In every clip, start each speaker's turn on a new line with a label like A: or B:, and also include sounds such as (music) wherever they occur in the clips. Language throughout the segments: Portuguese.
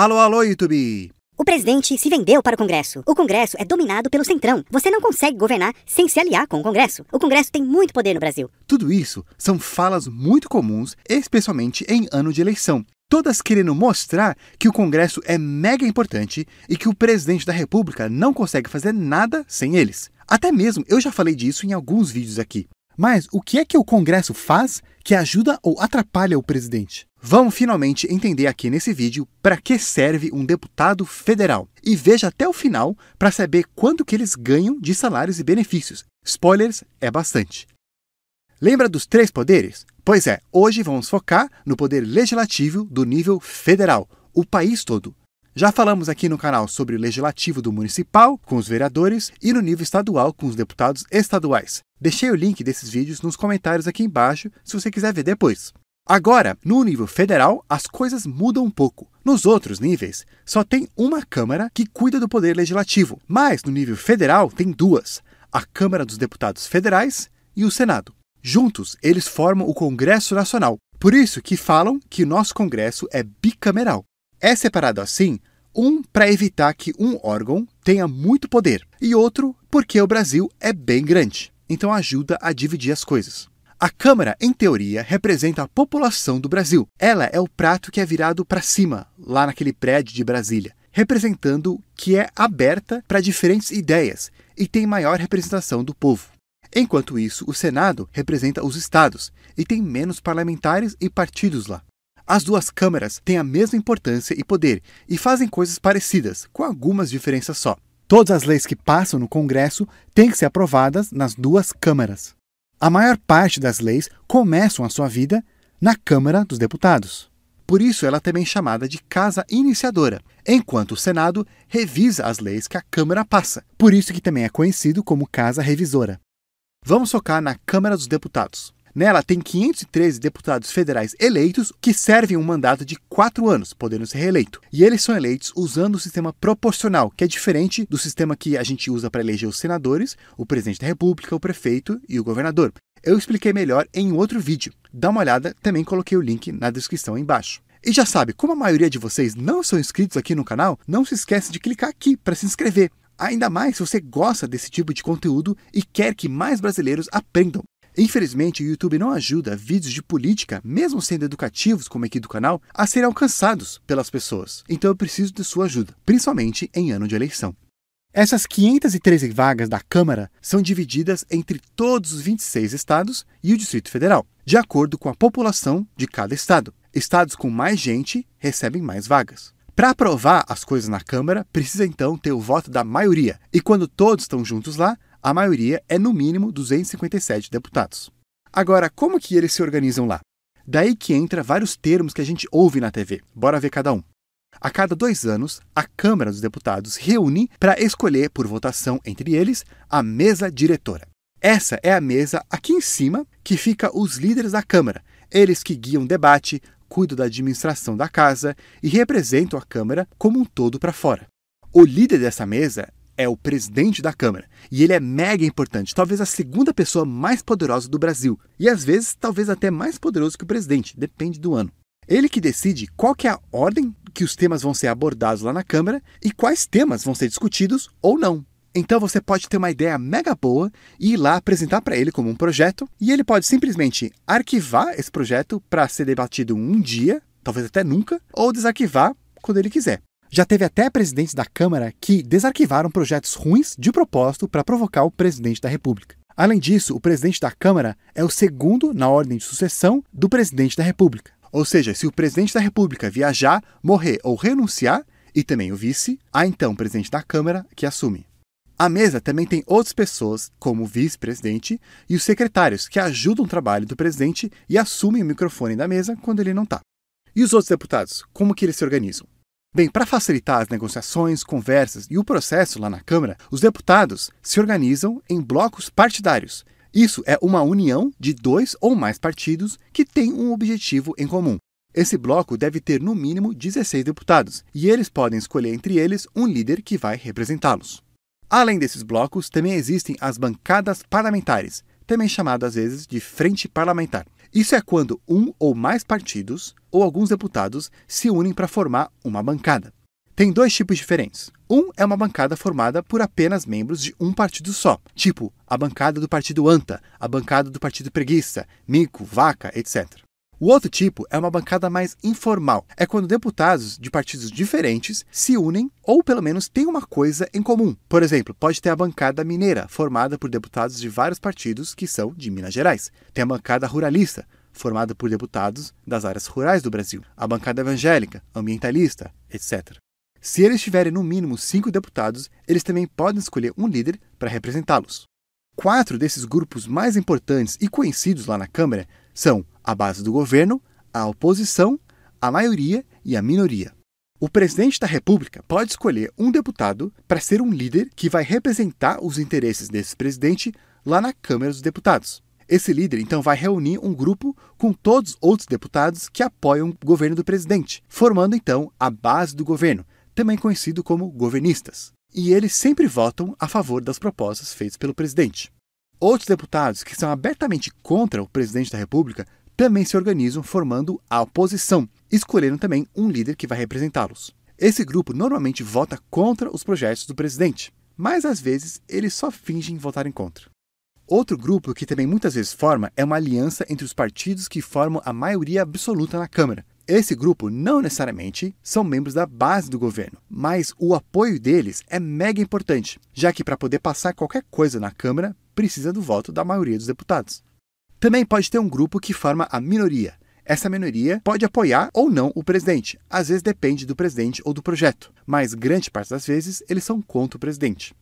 A: Alô, alô, YouTube!
B: O presidente se vendeu para o Congresso. O Congresso é dominado pelo Centrão. Você não consegue governar sem se aliar com o Congresso. O Congresso tem muito poder no Brasil.
A: Tudo isso são falas muito comuns, especialmente em ano de eleição. Todas querendo mostrar que o Congresso é mega importante e que o presidente da República não consegue fazer nada sem eles. Até mesmo eu já falei disso em alguns vídeos aqui. Mas o que é que o Congresso faz que ajuda ou atrapalha o presidente? Vamos finalmente entender aqui nesse vídeo para que serve um deputado federal. E veja até o final para saber quanto que eles ganham de salários e benefícios. Spoilers é bastante. Lembra dos três poderes? Pois é, hoje vamos focar no poder legislativo do nível federal, o país todo. Já falamos aqui no canal sobre o legislativo do municipal, com os vereadores, e no nível estadual, com os deputados estaduais. Deixei o link desses vídeos nos comentários aqui embaixo, se você quiser ver depois. Agora, no nível federal, as coisas mudam um pouco. Nos outros níveis, só tem uma Câmara que cuida do poder legislativo, mas no nível federal tem duas: a Câmara dos Deputados Federais e o Senado. Juntos, eles formam o Congresso Nacional. Por isso que falam que nosso Congresso é bicameral. É separado assim um, para evitar que um órgão tenha muito poder, e outro, porque o Brasil é bem grande, então ajuda a dividir as coisas. A Câmara, em teoria, representa a população do Brasil. Ela é o prato que é virado para cima, lá naquele prédio de Brasília, representando que é aberta para diferentes ideias e tem maior representação do povo. Enquanto isso, o Senado representa os estados e tem menos parlamentares e partidos lá. As duas câmaras têm a mesma importância e poder e fazem coisas parecidas, com algumas diferenças só. Todas as leis que passam no Congresso têm que ser aprovadas nas duas câmaras. A maior parte das leis começam a sua vida na Câmara dos Deputados. Por isso, ela é também chamada de Casa Iniciadora, enquanto o Senado revisa as leis que a Câmara passa. Por isso que também é conhecido como Casa Revisora. Vamos focar na Câmara dos Deputados. Nela tem 513 deputados federais eleitos que servem um mandato de quatro anos, podendo ser reeleito. E eles são eleitos usando o sistema proporcional, que é diferente do sistema que a gente usa para eleger os senadores, o presidente da República, o prefeito e o governador. Eu expliquei melhor em outro vídeo. Dá uma olhada, também coloquei o link na descrição embaixo. E já sabe, como a maioria de vocês não são inscritos aqui no canal, não se esqueça de clicar aqui para se inscrever. Ainda mais se você gosta desse tipo de conteúdo e quer que mais brasileiros aprendam. Infelizmente, o YouTube não ajuda vídeos de política, mesmo sendo educativos como aqui do canal, a serem alcançados pelas pessoas. Então eu preciso de sua ajuda, principalmente em ano de eleição. Essas 513 vagas da Câmara são divididas entre todos os 26 estados e o Distrito Federal, de acordo com a população de cada estado. Estados com mais gente recebem mais vagas. Para aprovar as coisas na Câmara, precisa então ter o voto da maioria, e quando todos estão juntos lá, a maioria é no mínimo 257 deputados. Agora, como que eles se organizam lá? Daí que entra vários termos que a gente ouve na TV. Bora ver cada um. A cada dois anos, a Câmara dos Deputados reúne para escolher, por votação entre eles, a mesa diretora. Essa é a mesa aqui em cima que fica os líderes da Câmara, eles que guiam o debate, cuidam da administração da casa e representam a Câmara como um todo para fora. O líder dessa mesa é o presidente da Câmara. E ele é mega importante, talvez a segunda pessoa mais poderosa do Brasil. E às vezes, talvez até mais poderoso que o presidente, depende do ano. Ele que decide qual que é a ordem que os temas vão ser abordados lá na Câmara e quais temas vão ser discutidos ou não. Então você pode ter uma ideia mega boa e ir lá apresentar para ele como um projeto, e ele pode simplesmente arquivar esse projeto para ser debatido um dia, talvez até nunca, ou desarquivar quando ele quiser. Já teve até presidentes da Câmara que desarquivaram projetos ruins de propósito para provocar o presidente da República. Além disso, o presidente da Câmara é o segundo na ordem de sucessão do presidente da República. Ou seja, se o presidente da República viajar, morrer ou renunciar, e também o vice, há então o presidente da Câmara que assume. A mesa também tem outras pessoas, como o vice-presidente e os secretários, que ajudam o trabalho do presidente e assumem o microfone da mesa quando ele não está. E os outros deputados, como que eles se organizam? Bem, para facilitar as negociações, conversas e o processo lá na Câmara, os deputados se organizam em blocos partidários. Isso é uma união de dois ou mais partidos que têm um objetivo em comum. Esse bloco deve ter no mínimo 16 deputados, e eles podem escolher entre eles um líder que vai representá-los. Além desses blocos, também existem as bancadas parlamentares, também chamadas às vezes de frente parlamentar. Isso é quando um ou mais partidos ou alguns deputados se unem para formar uma bancada. Tem dois tipos diferentes. Um é uma bancada formada por apenas membros de um partido só, tipo a bancada do partido ANTA, a bancada do partido Preguiça, Mico, Vaca, etc. O outro tipo é uma bancada mais informal. É quando deputados de partidos diferentes se unem ou pelo menos têm uma coisa em comum. Por exemplo, pode ter a bancada mineira, formada por deputados de vários partidos que são de Minas Gerais. Tem a bancada ruralista, formada por deputados das áreas rurais do Brasil. A bancada evangélica, ambientalista, etc. Se eles tiverem no mínimo cinco deputados, eles também podem escolher um líder para representá-los. Quatro desses grupos mais importantes e conhecidos lá na Câmara são a base do governo, a oposição, a maioria e a minoria. O presidente da República pode escolher um deputado para ser um líder que vai representar os interesses desse presidente lá na Câmara dos Deputados. Esse líder então vai reunir um grupo com todos os outros deputados que apoiam o governo do presidente, formando então a base do governo, também conhecido como governistas, e eles sempre votam a favor das propostas feitas pelo presidente. Outros deputados que são abertamente contra o presidente da República também se organizam formando a oposição, escolhendo também um líder que vai representá-los. Esse grupo normalmente vota contra os projetos do presidente, mas às vezes eles só fingem votar em contra. Outro grupo que também muitas vezes forma é uma aliança entre os partidos que formam a maioria absoluta na Câmara, esse grupo não necessariamente são membros da base do governo, mas o apoio deles é mega importante, já que para poder passar qualquer coisa na Câmara precisa do voto da maioria dos deputados. Também pode ter um grupo que forma a minoria. Essa minoria pode apoiar ou não o presidente, às vezes depende do presidente ou do projeto, mas grande parte das vezes eles são contra o presidente.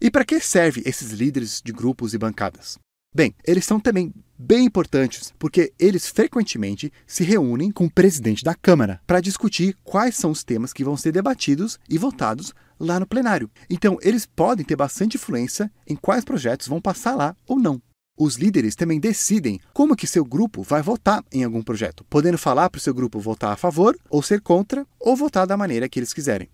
A: E para que servem esses líderes de grupos e bancadas? Bem, eles são também bem importantes porque eles frequentemente se reúnem com o presidente da Câmara para discutir quais são os temas que vão ser debatidos e votados lá no plenário. Então, eles podem ter bastante influência em quais projetos vão passar lá ou não. Os líderes também decidem como que seu grupo vai votar em algum projeto, podendo falar para o seu grupo votar a favor ou ser contra ou votar da maneira que eles quiserem.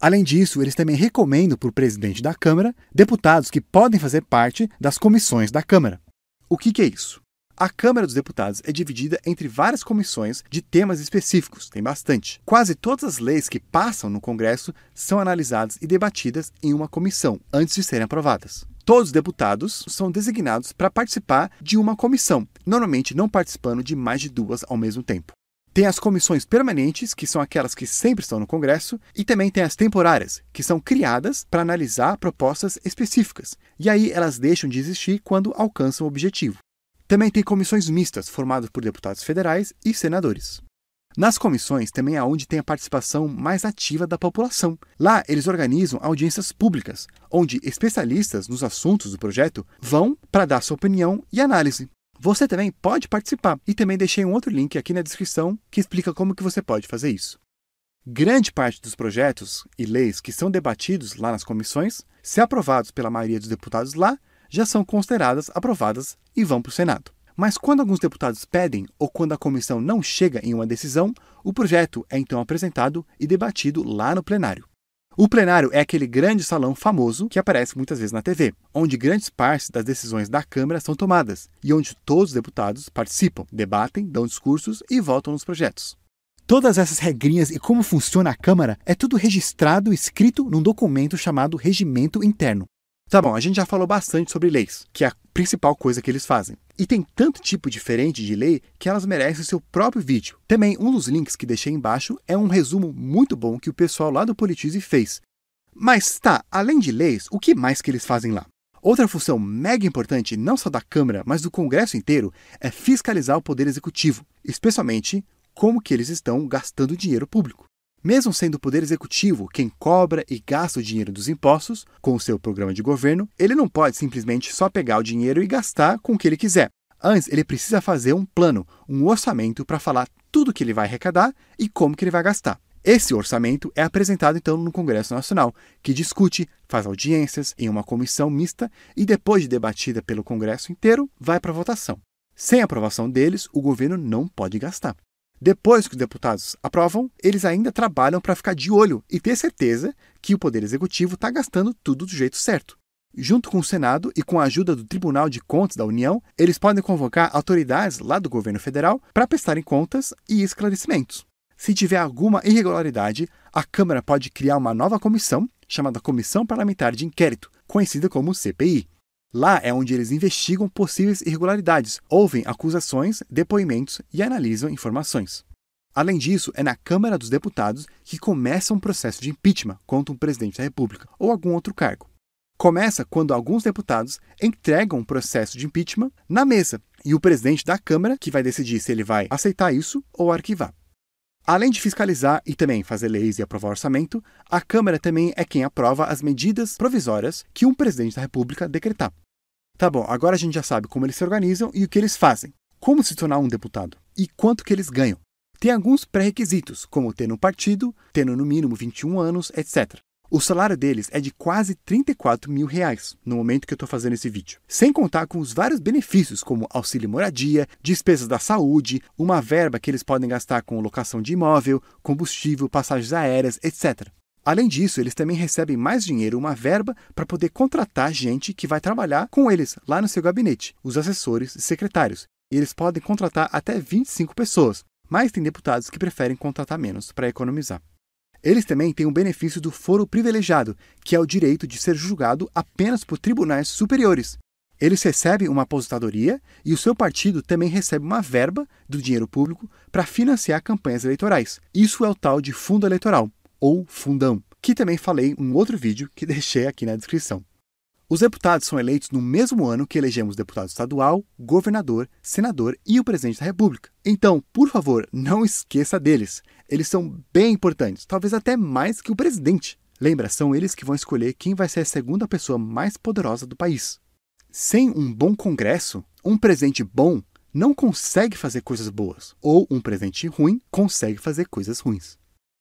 A: Além disso, eles também recomendam para o presidente da Câmara deputados que podem fazer parte das comissões da Câmara. O que, que é isso? A Câmara dos Deputados é dividida entre várias comissões de temas específicos, tem bastante. Quase todas as leis que passam no Congresso são analisadas e debatidas em uma comissão antes de serem aprovadas. Todos os deputados são designados para participar de uma comissão, normalmente não participando de mais de duas ao mesmo tempo. Tem as comissões permanentes, que são aquelas que sempre estão no Congresso, e também tem as temporárias, que são criadas para analisar propostas específicas, e aí elas deixam de existir quando alcançam o objetivo. Também tem comissões mistas, formadas por deputados federais e senadores. Nas comissões também é onde tem a participação mais ativa da população. Lá eles organizam audiências públicas, onde especialistas nos assuntos do projeto vão para dar sua opinião e análise. Você também pode participar e também deixei um outro link aqui na descrição que explica como que você pode fazer isso. Grande parte dos projetos e leis que são debatidos lá nas comissões, se aprovados pela maioria dos deputados lá, já são consideradas aprovadas e vão para o Senado. Mas quando alguns deputados pedem ou quando a comissão não chega em uma decisão, o projeto é então apresentado e debatido lá no plenário. O plenário é aquele grande salão famoso que aparece muitas vezes na TV, onde grandes partes das decisões da Câmara são tomadas e onde todos os deputados participam, debatem, dão discursos e votam nos projetos. Todas essas regrinhas e como funciona a Câmara é tudo registrado e escrito num documento chamado Regimento Interno. Tá bom, a gente já falou bastante sobre leis, que é a principal coisa que eles fazem. E tem tanto tipo diferente de lei que elas merecem seu próprio vídeo. Também um dos links que deixei embaixo é um resumo muito bom que o pessoal lá do Politize fez. Mas tá, além de leis, o que mais que eles fazem lá? Outra função mega importante, não só da Câmara, mas do Congresso inteiro, é fiscalizar o poder executivo, especialmente como que eles estão gastando dinheiro público. Mesmo sendo o Poder Executivo quem cobra e gasta o dinheiro dos impostos com o seu programa de governo, ele não pode simplesmente só pegar o dinheiro e gastar com o que ele quiser. Antes, ele precisa fazer um plano, um orçamento para falar tudo que ele vai arrecadar e como que ele vai gastar. Esse orçamento é apresentado então no Congresso Nacional, que discute, faz audiências em uma comissão mista e depois de debatida pelo Congresso inteiro, vai para votação. Sem aprovação deles, o governo não pode gastar. Depois que os deputados aprovam, eles ainda trabalham para ficar de olho e ter certeza que o Poder Executivo está gastando tudo do jeito certo. junto com o Senado e com a ajuda do Tribunal de Contas da União, eles podem convocar autoridades lá do governo federal para prestarem contas e esclarecimentos. Se tiver alguma irregularidade, a Câmara pode criar uma nova comissão, chamada Comissão Parlamentar de Inquérito, conhecida como CPI. Lá é onde eles investigam possíveis irregularidades, ouvem acusações, depoimentos e analisam informações. Além disso, é na Câmara dos Deputados que começa um processo de impeachment contra um presidente da República ou algum outro cargo. Começa quando alguns deputados entregam um processo de impeachment na mesa e o presidente da Câmara que vai decidir se ele vai aceitar isso ou arquivar. Além de fiscalizar e também fazer leis e aprovar orçamento, a Câmara também é quem aprova as medidas provisórias que um presidente da República decretar. Tá bom, agora a gente já sabe como eles se organizam e o que eles fazem. Como se tornar um deputado e quanto que eles ganham. Tem alguns pré-requisitos, como ter no partido, tendo no mínimo 21 anos, etc. O salário deles é de quase 34 mil reais no momento que eu estou fazendo esse vídeo. Sem contar com os vários benefícios, como auxílio moradia, despesas da saúde, uma verba que eles podem gastar com locação de imóvel, combustível, passagens aéreas, etc. Além disso, eles também recebem mais dinheiro, uma verba, para poder contratar gente que vai trabalhar com eles lá no seu gabinete, os assessores e secretários. E eles podem contratar até 25 pessoas, mas tem deputados que preferem contratar menos para economizar. Eles também têm o benefício do foro privilegiado, que é o direito de ser julgado apenas por tribunais superiores. Eles recebem uma aposentadoria e o seu partido também recebe uma verba do dinheiro público para financiar campanhas eleitorais. Isso é o tal de fundo eleitoral, ou fundão, que também falei em um outro vídeo que (laughs) deixei aqui na descrição. Os deputados são eleitos no mesmo ano que elegemos deputado estadual, governador, senador e o presidente da República. Então, por favor, não esqueça deles. Eles são bem importantes, talvez até mais que o presidente. Lembra, são eles que vão escolher quem vai ser a segunda pessoa mais poderosa do país. Sem um bom Congresso, um presidente bom não consegue fazer coisas boas, ou um presidente ruim consegue fazer coisas ruins.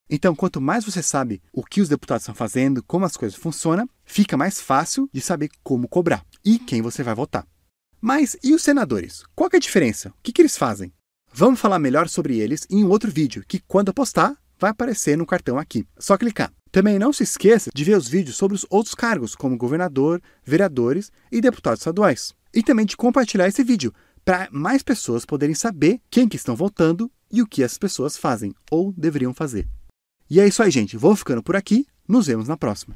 A: Então, quanto mais você sabe o que os deputados estão fazendo, como as coisas funcionam, fica mais fácil de saber como cobrar e quem você vai votar. Mas e os senadores? Qual é a diferença? O que, que eles fazem? Vamos falar melhor sobre eles em um outro vídeo, que quando eu postar, vai aparecer no cartão aqui. Só clicar. Também não se esqueça de ver os vídeos sobre os outros cargos, como governador, vereadores e deputados estaduais. E também de compartilhar esse vídeo, para mais pessoas poderem saber quem que estão votando e o que as pessoas fazem ou deveriam fazer. E é isso aí, gente. Vou ficando por aqui. Nos vemos na próxima.